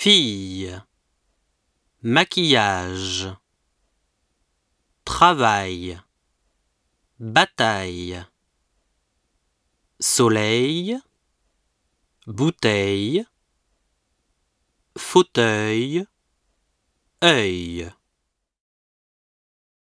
fille, maquillage, travail, bataille, soleil, bouteille, fauteuil, œil.